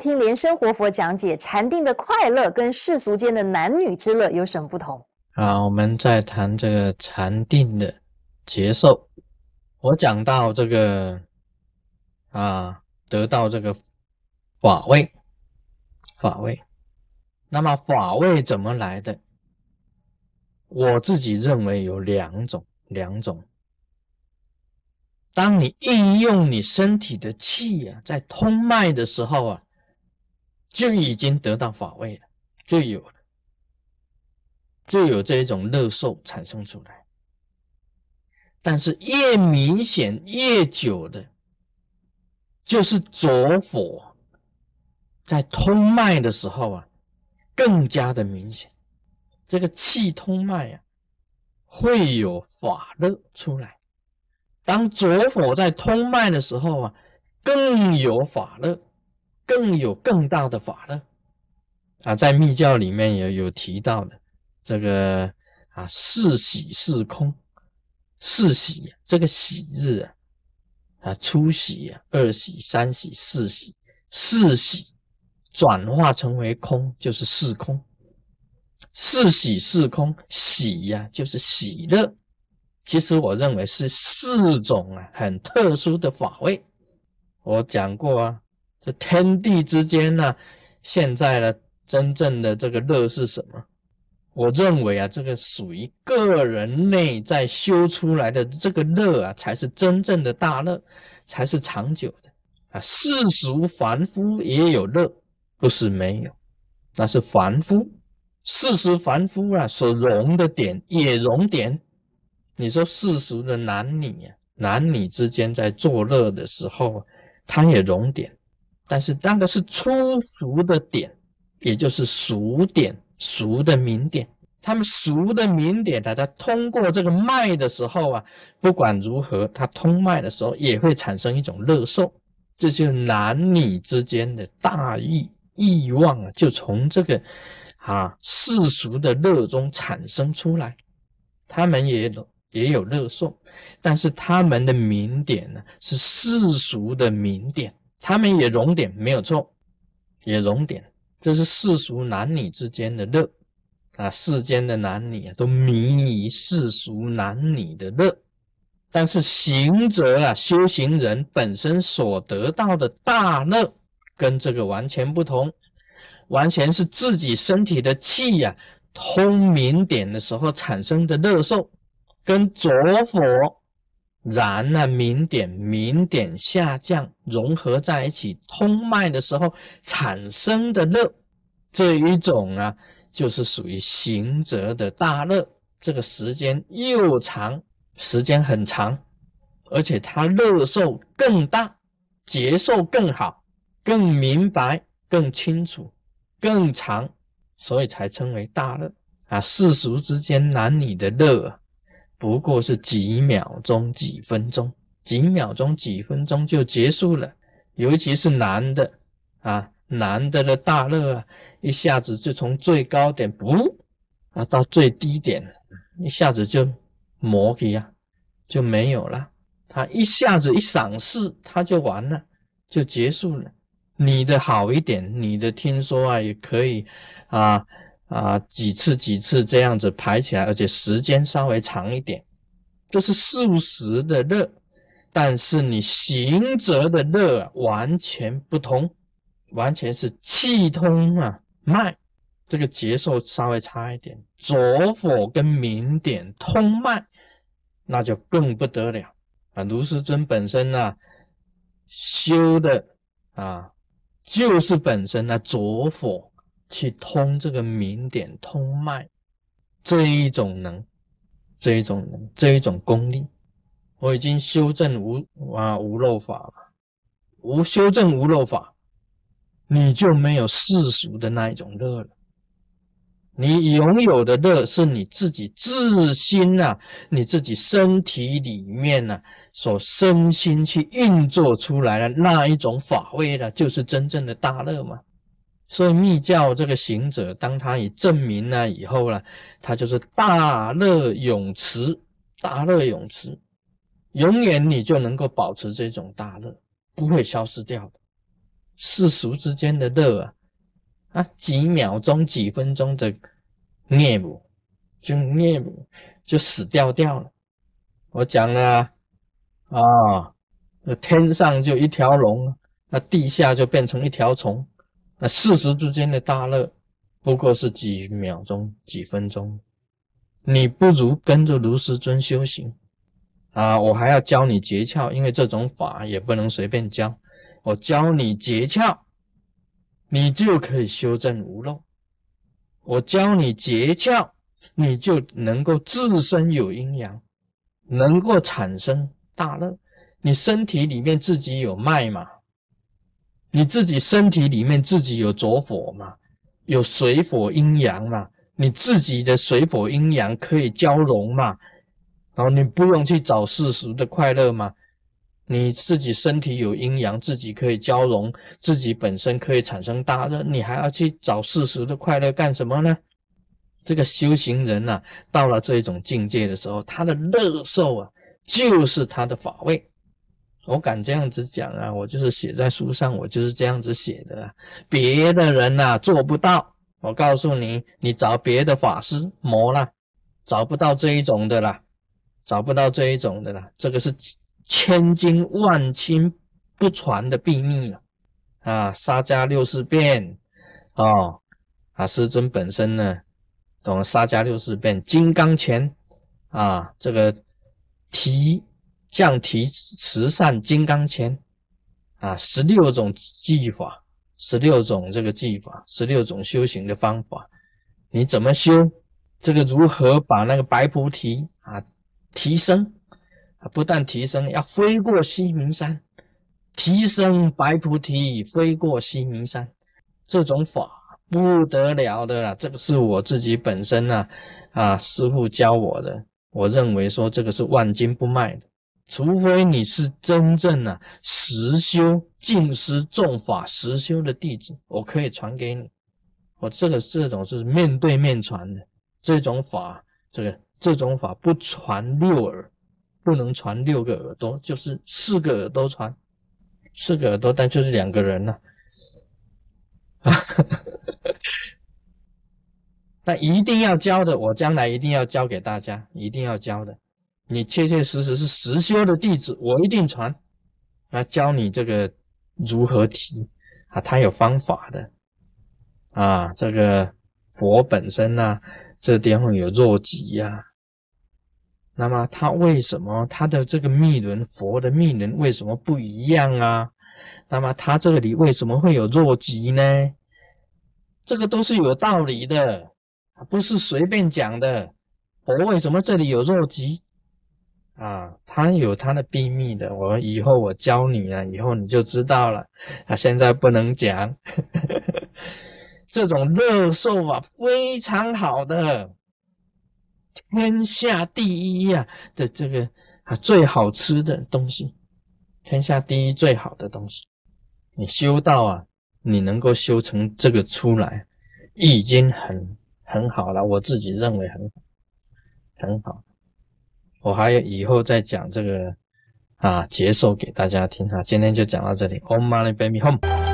听莲生活佛讲解禅定的快乐跟世俗间的男女之乐有什么不同？啊，我们在谈这个禅定的接受，我讲到这个啊，得到这个法位，法位。那么法位怎么来的？我自己认为有两种，两种。当你运用你身体的气啊，在通脉的时候啊，就已经得到法位了，就有了，就有这一种乐受产生出来。但是越明显越久的，就是左火在通脉的时候啊。更加的明显，这个气通脉呀，会有法乐出来。当左火在通脉的时候啊，更有法乐，更有更大的法乐啊。在密教里面也有提到的这个啊，四喜四空，四喜这个喜日啊，啊初喜啊，二喜、三喜、四喜，四喜。转化成为空，就是四空，四喜四空，喜呀就是喜乐。其实我认为是四种啊很特殊的法位。我讲过啊，这天地之间呢，现在呢真正的这个乐是什么？我认为啊，这个属于个人内在修出来的这个乐啊，才是真正的大乐，才是长久的啊。世俗凡夫也有乐。不是没有，那是凡夫，世俗凡夫啊所容的点也容点。你说世俗的男女啊，男女之间在作乐的时候，他也容点，但是那个是粗俗的点，也就是俗点，俗的名点。他们俗的名点，它在通过这个脉的时候啊，不管如何，它通脉的时候也会产生一种乐受，这就是男女之间的大义。欲望啊，就从这个啊世俗的乐中产生出来。他们也有也有乐受，但是他们的名点呢是世俗的名点，他们也容点没有错，也容点。这是世俗男女之间的乐啊，世间的男女啊都迷于世俗男女的乐，但是行者啊，修行人本身所得到的大乐。跟这个完全不同，完全是自己身体的气呀通明点的时候产生的乐受，跟着火然呢明点，明点下降融合在一起通脉的时候产生的乐，这一种啊就是属于行者的大乐，这个时间又长，时间很长，而且它乐受更大，节受更好。更明白、更清楚、更长，所以才称为大乐啊！世俗之间男女的乐，不过是几秒钟、几分钟，几秒钟、几分钟就结束了。尤其是男的啊，男的的大乐啊，一下子就从最高点不啊到最低点，一下子就磨皮啊，就没有了。他一下子一赏识，他就完了，就结束了。你的好一点，你的听说啊也可以，啊啊几次几次这样子排起来，而且时间稍微长一点，这是素食的热，但是你行者的热完全不同，完全是气通啊脉，这个节奏稍微差一点，左火跟明点通脉，那就更不得了啊！卢师尊本身呢修的啊。就是本身呢，着火去通这个明点通脉这一种能，这一种能，这一种功力，我已经修正无啊无漏法了，无修正无漏法，你就没有世俗的那一种乐了。你拥有的乐是你自己自心呐，你自己身体里面呐所身心去运作出来的那一种法位呢，就是真正的大乐嘛。所以密教这个行者，当他已证明了以后呢，他就是大乐永持，大乐永持，永远你就能够保持这种大乐，不会消失掉的。世俗之间的乐啊，啊，几秒钟、几分钟的孽母，就孽母就死掉掉了。我讲了啊，那天上就一条龙，那地下就变成一条虫，那四十之间的大乐，不过是几秒钟、几分钟。你不如跟着卢师尊修行啊！我还要教你诀窍，因为这种法也不能随便教。我教你诀窍，你就可以修正无漏；我教你诀窍，你就能够自身有阴阳，能够产生大乐。你身体里面自己有脉嘛？你自己身体里面自己有浊火嘛？有水火阴阳嘛？你自己的水火阴阳可以交融嘛？然后你不用去找世俗的快乐嘛？你自己身体有阴阳，自己可以交融，自己本身可以产生大热，你还要去找世俗的快乐干什么呢？这个修行人呐，到了这种境界的时候，他的乐受啊，就是他的法位。我敢这样子讲啊，我就是写在书上，我就是这样子写的，别的人呐做不到。我告诉你，你找别的法师磨了，找不到这一种的啦，找不到这一种的啦。这个是千金万金不传的秘密了啊！沙家六四变哦，啊，师尊本身呢，懂沙家六四变，金刚拳啊，这个提降提慈善金刚拳啊，十六种技法。十六种这个技法，十六种修行的方法，你怎么修？这个如何把那个白菩提啊提升？啊，不但提升，要飞过西明山，提升白菩提，飞过西明山，这种法不得了的啦！这个是我自己本身呢，啊，师傅教我的，我认为说这个是万金不卖的。除非你是真正的实修净师重法实修的弟子，我可以传给你。我这个这种是面对面传的这种法，这个这种法不传六耳，不能传六个耳朵，就是四个耳朵传，四个耳朵，但就是两个人呢。那一定要教的，我将来一定要教给大家，一定要教的。你切切实实是实修的弟子，我一定传，啊，教你这个如何提啊，他有方法的，啊，这个佛本身呢，这地方有弱极呀，那么他为什么他的这个密轮佛的密轮为什么不一样啊？那么他这里为什么会有弱极呢？这个都是有道理的，不是随便讲的。佛为什么这里有弱极？啊，他有他的秘密的，我以后我教你了，以后你就知道了。啊，现在不能讲，这种乐寿啊，非常好的，天下第一呀的这个啊最好吃的东西，天下第一最好的东西，你修道啊，你能够修成这个出来，已经很很好了，我自己认为很好，很好。我还有以后再讲这个啊，结束给大家听哈。今天就讲到这里。，Om money baby home。